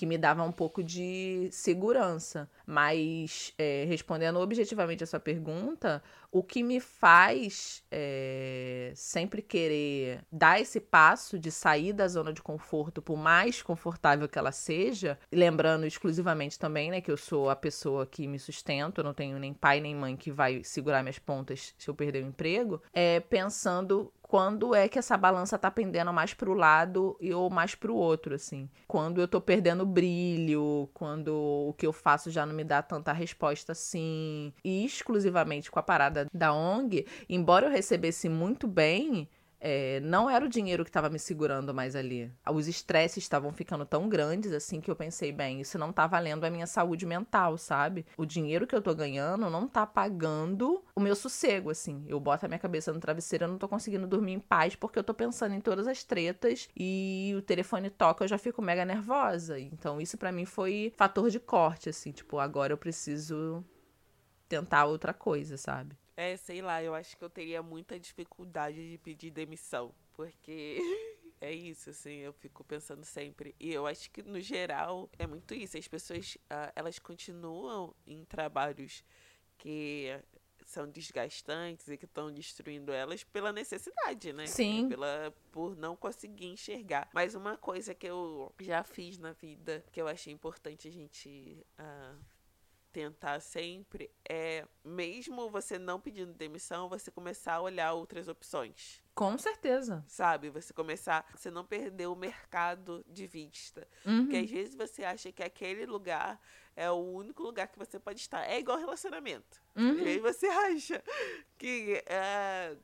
que me dava um pouco de segurança. Mas, é, respondendo objetivamente a sua pergunta, o que me faz é, sempre querer dar esse passo de sair da zona de conforto, por mais confortável que ela seja, lembrando exclusivamente também, né, que eu sou a pessoa que me sustento, eu não tenho nem pai nem mãe que vai segurar minhas pontas se eu perder o emprego, é pensando quando é que essa balança tá pendendo mais pro lado e ou mais pro outro, assim. Quando eu tô perdendo brilho, quando o que eu faço já não me dá tanta resposta assim. E exclusivamente com a parada da ONG, embora eu recebesse muito bem, é, não era o dinheiro que estava me segurando mais ali. Os estresses estavam ficando tão grandes assim que eu pensei, bem, isso não tá valendo a minha saúde mental, sabe? O dinheiro que eu tô ganhando não tá pagando o meu sossego, assim. Eu boto a minha cabeça no travesseiro, eu não tô conseguindo dormir em paz porque eu tô pensando em todas as tretas e o telefone toca, eu já fico mega nervosa. Então isso para mim foi fator de corte, assim, tipo, agora eu preciso tentar outra coisa, sabe? É, sei lá, eu acho que eu teria muita dificuldade de pedir demissão, porque *laughs* é isso, assim, eu fico pensando sempre. E eu acho que, no geral, é muito isso. As pessoas, uh, elas continuam em trabalhos que são desgastantes e que estão destruindo elas pela necessidade, né? Sim. Pela, por não conseguir enxergar. Mas uma coisa que eu já fiz na vida, que eu achei importante a gente uh, tentar sempre é, mesmo você não pedindo demissão, você começar a olhar outras opções. Com certeza. Sabe? Você começar, você não perder o mercado de vista. Uhum. Porque às vezes você acha que aquele lugar é o único lugar que você pode estar. É igual relacionamento. Uhum. E aí você *laughs* acha que é,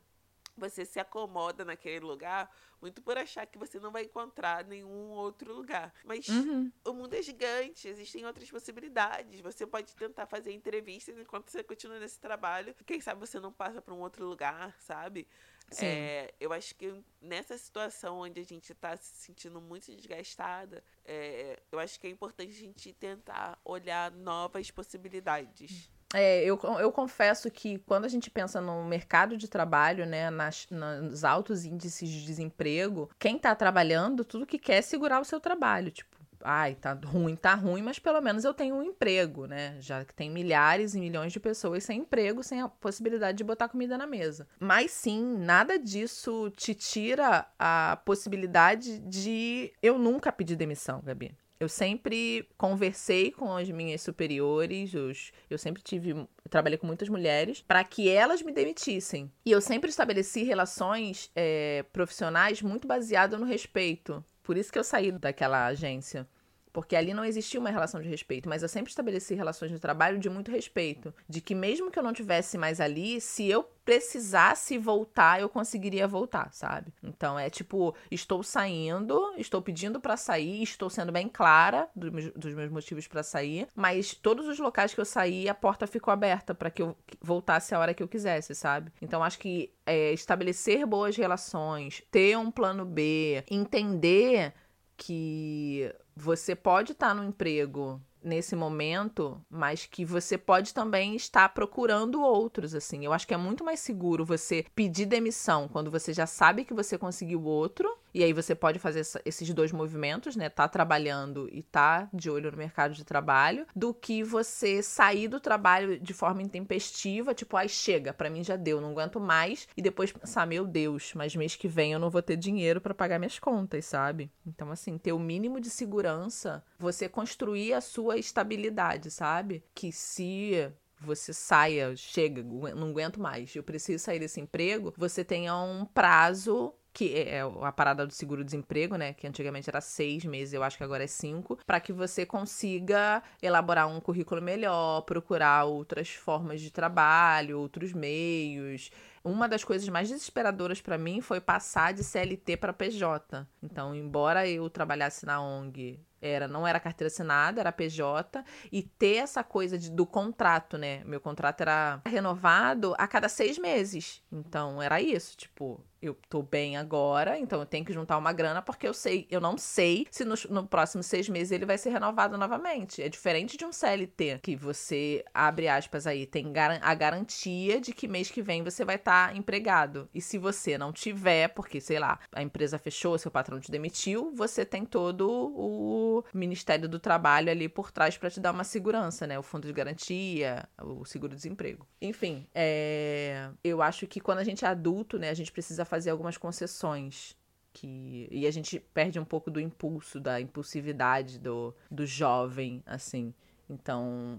você se acomoda naquele lugar muito por achar que você não vai encontrar nenhum outro lugar. Mas uhum. o mundo é gigante, existem outras possibilidades. Você pode tentar fazer entrevistas enquanto você continua nesse trabalho. Quem sabe você não passa para um outro lugar, sabe? É, eu acho que nessa situação onde a gente está se sentindo muito desgastada, é, eu acho que é importante a gente tentar olhar novas possibilidades. É, eu, eu confesso que quando a gente pensa no mercado de trabalho, né, nas, nos altos índices de desemprego, quem tá trabalhando, tudo que quer é segurar o seu trabalho. Tipo, ai, tá ruim, tá ruim, mas pelo menos eu tenho um emprego, né? Já que tem milhares e milhões de pessoas sem emprego, sem a possibilidade de botar comida na mesa. Mas sim, nada disso te tira a possibilidade de eu nunca pedir demissão, Gabi. Eu sempre conversei com as minhas superiores, os, eu sempre tive, trabalhei com muitas mulheres, para que elas me demitissem. E eu sempre estabeleci relações é, profissionais muito baseadas no respeito. Por isso que eu saí daquela agência. Porque ali não existia uma relação de respeito, mas eu sempre estabeleci relações de trabalho de muito respeito. De que mesmo que eu não tivesse mais ali, se eu precisasse voltar, eu conseguiria voltar, sabe? Então é tipo, estou saindo, estou pedindo para sair, estou sendo bem clara dos meus, dos meus motivos para sair, mas todos os locais que eu saí, a porta ficou aberta para que eu voltasse a hora que eu quisesse, sabe? Então acho que é, estabelecer boas relações, ter um plano B, entender que você pode estar tá no emprego nesse momento, mas que você pode também estar procurando outros, assim. Eu acho que é muito mais seguro você pedir demissão quando você já sabe que você conseguiu outro, e aí você pode fazer esses dois movimentos, né? Tá trabalhando e tá de olho no mercado de trabalho, do que você sair do trabalho de forma intempestiva, tipo, ai, chega, para mim já deu, não aguento mais, e depois pensar, meu Deus, mas mês que vem eu não vou ter dinheiro para pagar minhas contas, sabe? Então, assim, ter o mínimo de segurança, você construir a sua estabilidade, sabe? Que se você saia, chega, não aguento mais, eu preciso sair desse emprego, você tenha um prazo que é, é a parada do seguro-desemprego, né? Que antigamente era seis meses, eu acho que agora é cinco, para que você consiga elaborar um currículo melhor, procurar outras formas de trabalho, outros meios. Uma das coisas mais desesperadoras para mim foi passar de CLT para PJ. Então, embora eu trabalhasse na ONG era não era carteira assinada, era PJ e ter essa coisa de, do contrato, né? Meu contrato era renovado a cada seis meses. Então era isso, tipo, eu tô bem agora, então eu tenho que juntar uma grana porque eu sei, eu não sei se nos no próximos seis meses ele vai ser renovado novamente. É diferente de um CLT, que você, abre aspas aí, tem a garantia de que mês que vem você vai estar tá empregado. E se você não tiver, porque, sei lá, a empresa fechou, seu patrão te demitiu, você tem todo o Ministério do Trabalho ali por trás para te dar uma segurança, né? O fundo de garantia, o seguro-desemprego. Enfim, é... eu acho que quando a gente é adulto, né, a gente precisa fazer algumas concessões. Que... E a gente perde um pouco do impulso, da impulsividade do, do jovem, assim. Então,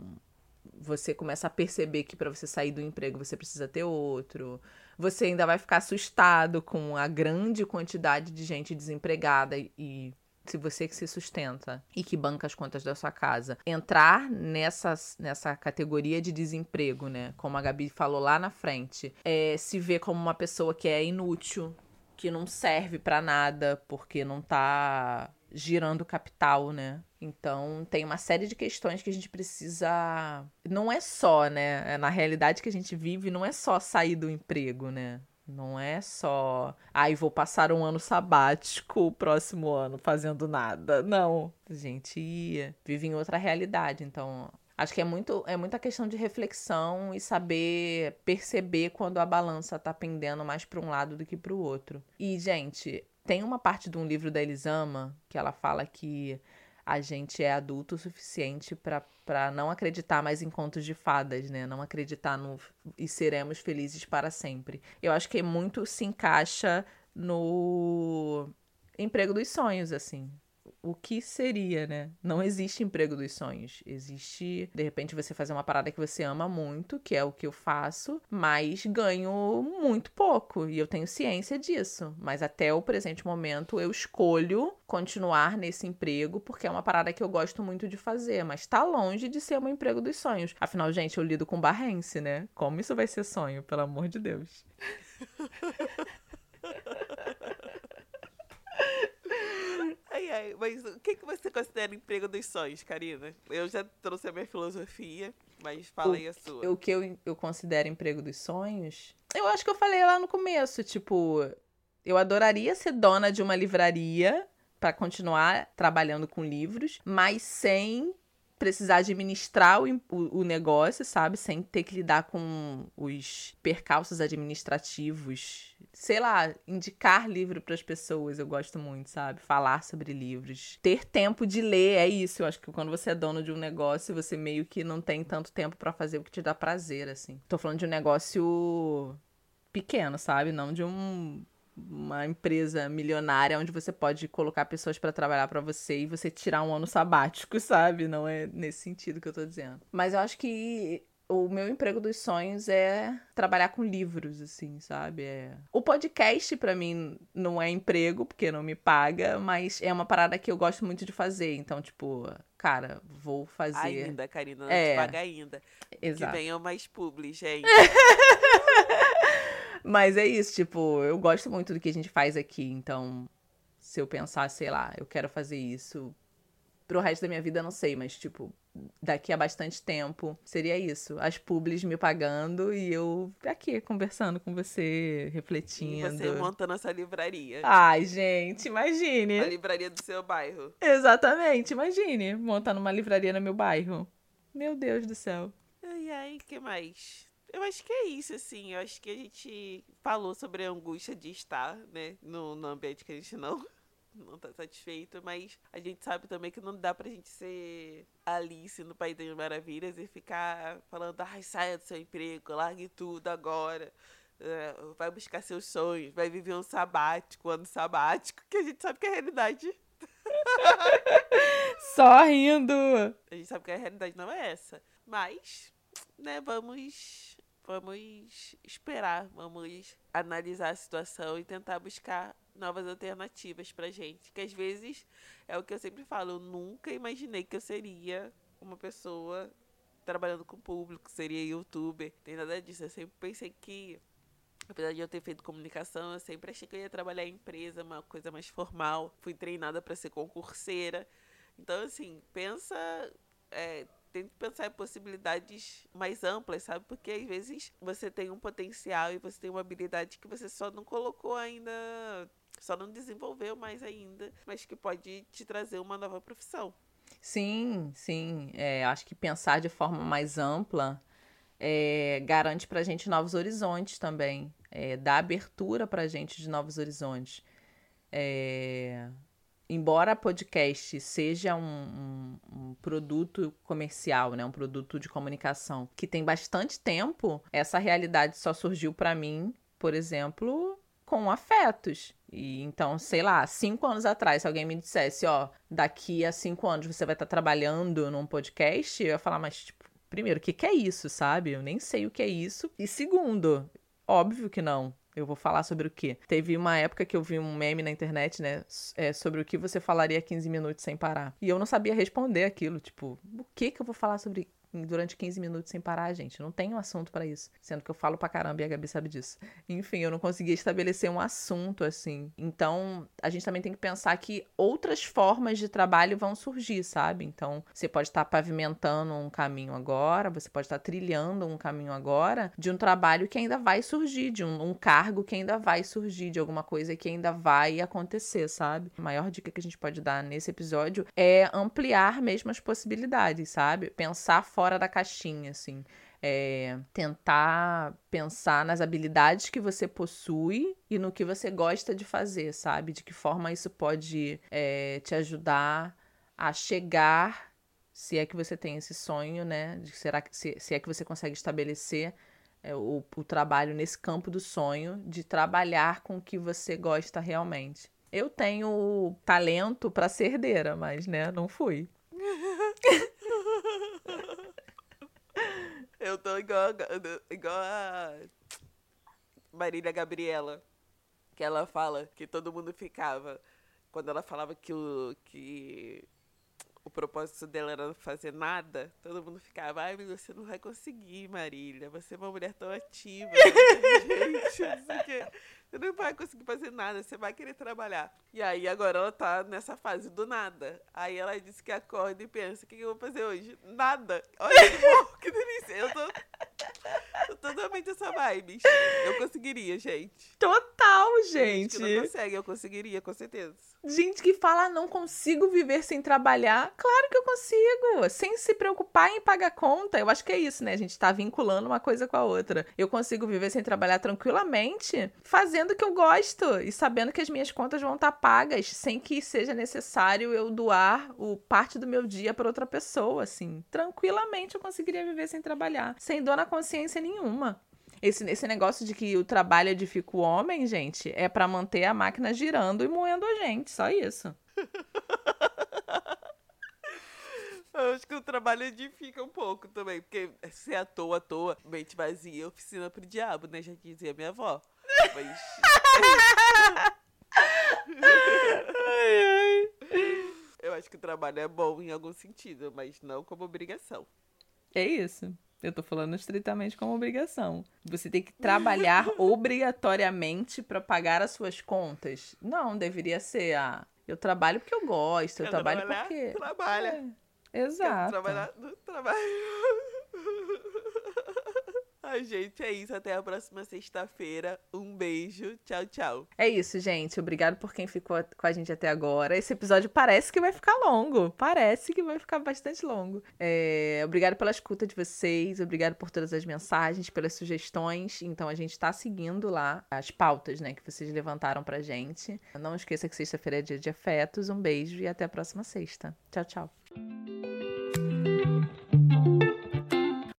você começa a perceber que para você sair do emprego você precisa ter outro. Você ainda vai ficar assustado com a grande quantidade de gente desempregada e se você que se sustenta e que banca as contas da sua casa, entrar nessa, nessa categoria de desemprego, né? Como a Gabi falou lá na frente, é se ver como uma pessoa que é inútil, que não serve para nada porque não tá girando capital, né? Então, tem uma série de questões que a gente precisa. Não é só, né? É, na realidade que a gente vive, não é só sair do emprego, né? Não é só, ai, ah, vou passar um ano sabático o próximo ano fazendo nada. Não. A gente vive em outra realidade. Então, acho que é muito é muita questão de reflexão e saber perceber quando a balança tá pendendo mais para um lado do que para o outro. E, gente, tem uma parte de um livro da Elisama que ela fala que a gente é adulto o suficiente para não acreditar mais em contos de fadas, né? Não acreditar no e seremos felizes para sempre. Eu acho que muito se encaixa no emprego dos sonhos, assim o que seria, né? Não existe emprego dos sonhos. Existe, de repente, você fazer uma parada que você ama muito, que é o que eu faço, mas ganho muito pouco. E eu tenho ciência disso. Mas até o presente momento eu escolho continuar nesse emprego porque é uma parada que eu gosto muito de fazer, mas tá longe de ser um emprego dos sonhos. Afinal, gente, eu lido com barrense, né? Como isso vai ser sonho, pelo amor de Deus? *laughs* Ai, mas o que, que você considera emprego dos sonhos, Karina? Eu já trouxe a minha filosofia, mas fala o, aí a sua. O que eu, eu considero emprego dos sonhos? Eu acho que eu falei lá no começo, tipo, eu adoraria ser dona de uma livraria para continuar trabalhando com livros, mas sem precisar administrar o, o, o, negócio, sabe? Sem ter que lidar com os percalços administrativos. Sei lá, indicar livro para as pessoas, eu gosto muito, sabe? Falar sobre livros. Ter tempo de ler, é isso. Eu acho que quando você é dono de um negócio, você meio que não tem tanto tempo para fazer o que te dá prazer, assim. Tô falando de um negócio pequeno, sabe? Não de um uma empresa milionária onde você pode colocar pessoas para trabalhar para você e você tirar um ano sabático, *laughs* sabe? Não é nesse sentido que eu tô dizendo. Mas eu acho que o meu emprego dos sonhos é trabalhar com livros, assim, sabe? É... O podcast, para mim, não é emprego, porque não me paga, mas é uma parada que eu gosto muito de fazer. Então, tipo, cara, vou fazer. Ainda, Karina, não é... te paga ainda. Exato. Que venham mais publi, gente. *laughs* Mas é isso, tipo, eu gosto muito do que a gente faz aqui, então se eu pensar, sei lá, eu quero fazer isso pro resto da minha vida, não sei, mas tipo, daqui a bastante tempo seria isso. As publis me pagando e eu aqui conversando com você, refletindo. E você montando essa livraria. Ai, gente, imagine. A livraria do seu bairro. Exatamente, imagine montando uma livraria no meu bairro. Meu Deus do céu. Ai, ai, que mais? Eu acho que é isso, assim. Eu acho que a gente falou sobre a angústia de estar, né, no, no ambiente que a gente não *laughs* não tá satisfeito, mas a gente sabe também que não dá pra gente ser Alice no País das Maravilhas e ficar falando, ai, saia do seu emprego, largue tudo agora, é, vai buscar seus sonhos, vai viver um sabático, um ano sabático, que a gente sabe que é a realidade. *laughs* Só rindo! A gente sabe que a realidade não é essa. Mas, né, vamos vamos esperar, vamos analisar a situação e tentar buscar novas alternativas pra gente. Que às vezes é o que eu sempre falo, eu nunca imaginei que eu seria uma pessoa trabalhando com o público, seria youtuber, tem nada disso. Eu sempre pensei que, apesar de eu ter feito comunicação, eu sempre achei que eu ia trabalhar em empresa, uma coisa mais formal. Fui treinada para ser concurseira. Então, assim, pensa. É, tente pensar em possibilidades mais amplas, sabe? Porque às vezes você tem um potencial e você tem uma habilidade que você só não colocou ainda, só não desenvolveu mais ainda, mas que pode te trazer uma nova profissão. Sim, sim. É, acho que pensar de forma mais ampla é, garante pra gente novos horizontes também. É, dá abertura pra gente de novos horizontes. Embora podcast seja um, um, um, produto comercial, né, um produto de comunicação que tem bastante tempo, essa realidade só surgiu para mim, por exemplo, com afetos. E então, sei lá, cinco anos atrás, se alguém me dissesse, ó, daqui a cinco anos você vai estar trabalhando num podcast, eu ia falar, mas tipo, primeiro, o que, que é isso, sabe? Eu nem sei o que é isso. E segundo, óbvio que não. Eu vou falar sobre o quê? Teve uma época que eu vi um meme na internet, né? É, sobre o que você falaria 15 minutos sem parar. E eu não sabia responder aquilo. Tipo, o que que eu vou falar sobre durante 15 minutos sem parar, gente. não tenho assunto para isso. Sendo que eu falo pra caramba e a Gabi sabe disso. Enfim, eu não conseguia estabelecer um assunto assim. Então, a gente também tem que pensar que outras formas de trabalho vão surgir, sabe? Então, você pode estar pavimentando um caminho agora, você pode estar trilhando um caminho agora de um trabalho que ainda vai surgir, de um, um cargo que ainda vai surgir, de alguma coisa que ainda vai acontecer, sabe? A maior dica que a gente pode dar nesse episódio é ampliar mesmo as possibilidades, sabe? Pensar fora da caixinha, assim. É, tentar pensar nas habilidades que você possui e no que você gosta de fazer, sabe? De que forma isso pode é, te ajudar a chegar, se é que você tem esse sonho, né? De, será que se, se é que você consegue estabelecer é, o, o trabalho nesse campo do sonho, de trabalhar com o que você gosta realmente. Eu tenho talento para ser herdeira, mas, né, não fui. Eu tô igual, igual a Marília Gabriela, que ela fala que todo mundo ficava. Quando ela falava que o, que o propósito dela era não fazer nada, todo mundo ficava, ai, mas você não vai conseguir, Marília. Você é uma mulher tão ativa. gente, não sei o você não vai conseguir fazer nada, você vai querer trabalhar. E aí agora ela tá nessa fase do nada. Aí ela disse que acorda e pensa, o que eu vou fazer hoje? Nada. Olha que bom, *laughs* que delícia. Eu tô, tô totalmente essa vibe. Eu conseguiria, gente. Total, gente. gente não consegue, eu conseguiria, com certeza. Gente que fala, não consigo viver sem trabalhar. Claro que eu consigo. Sem se preocupar em pagar conta. Eu acho que é isso, né? A gente tá vinculando uma coisa com a outra. Eu consigo viver sem trabalhar tranquilamente, fazendo o que eu gosto e sabendo que as minhas contas vão estar tá pagas, sem que seja necessário eu doar o parte do meu dia para outra pessoa, assim. Tranquilamente eu conseguiria viver sem trabalhar, sem dor na consciência nenhuma. Esse, esse negócio de que o trabalho edifica o homem, gente, é para manter a máquina girando e moendo a gente, só isso. *laughs* Eu acho que o trabalho edifica um pouco também, porque se é à toa, à toa, mente vazia, oficina pro diabo, né? Já dizia minha avó. Mas... ai, *laughs* ai. Eu acho que o trabalho é bom em algum sentido, mas não como obrigação. É isso. Eu tô falando estritamente como obrigação. Você tem que trabalhar *laughs* obrigatoriamente para pagar as suas contas. Não, deveria ser a. Ah, eu trabalho porque eu gosto, eu, eu trabalho porque. Trabalha. É, exato. Eu trabalhar no trabalho. *laughs* Ai, gente, é isso. Até a próxima sexta-feira. Um beijo. Tchau, tchau. É isso, gente. Obrigado por quem ficou com a gente até agora. Esse episódio parece que vai ficar longo. Parece que vai ficar bastante longo. É... Obrigado pela escuta de vocês. Obrigado por todas as mensagens, pelas sugestões. Então, a gente tá seguindo lá as pautas, né, que vocês levantaram pra gente. Não esqueça que sexta-feira é dia de afetos. Um beijo e até a próxima sexta. Tchau, tchau.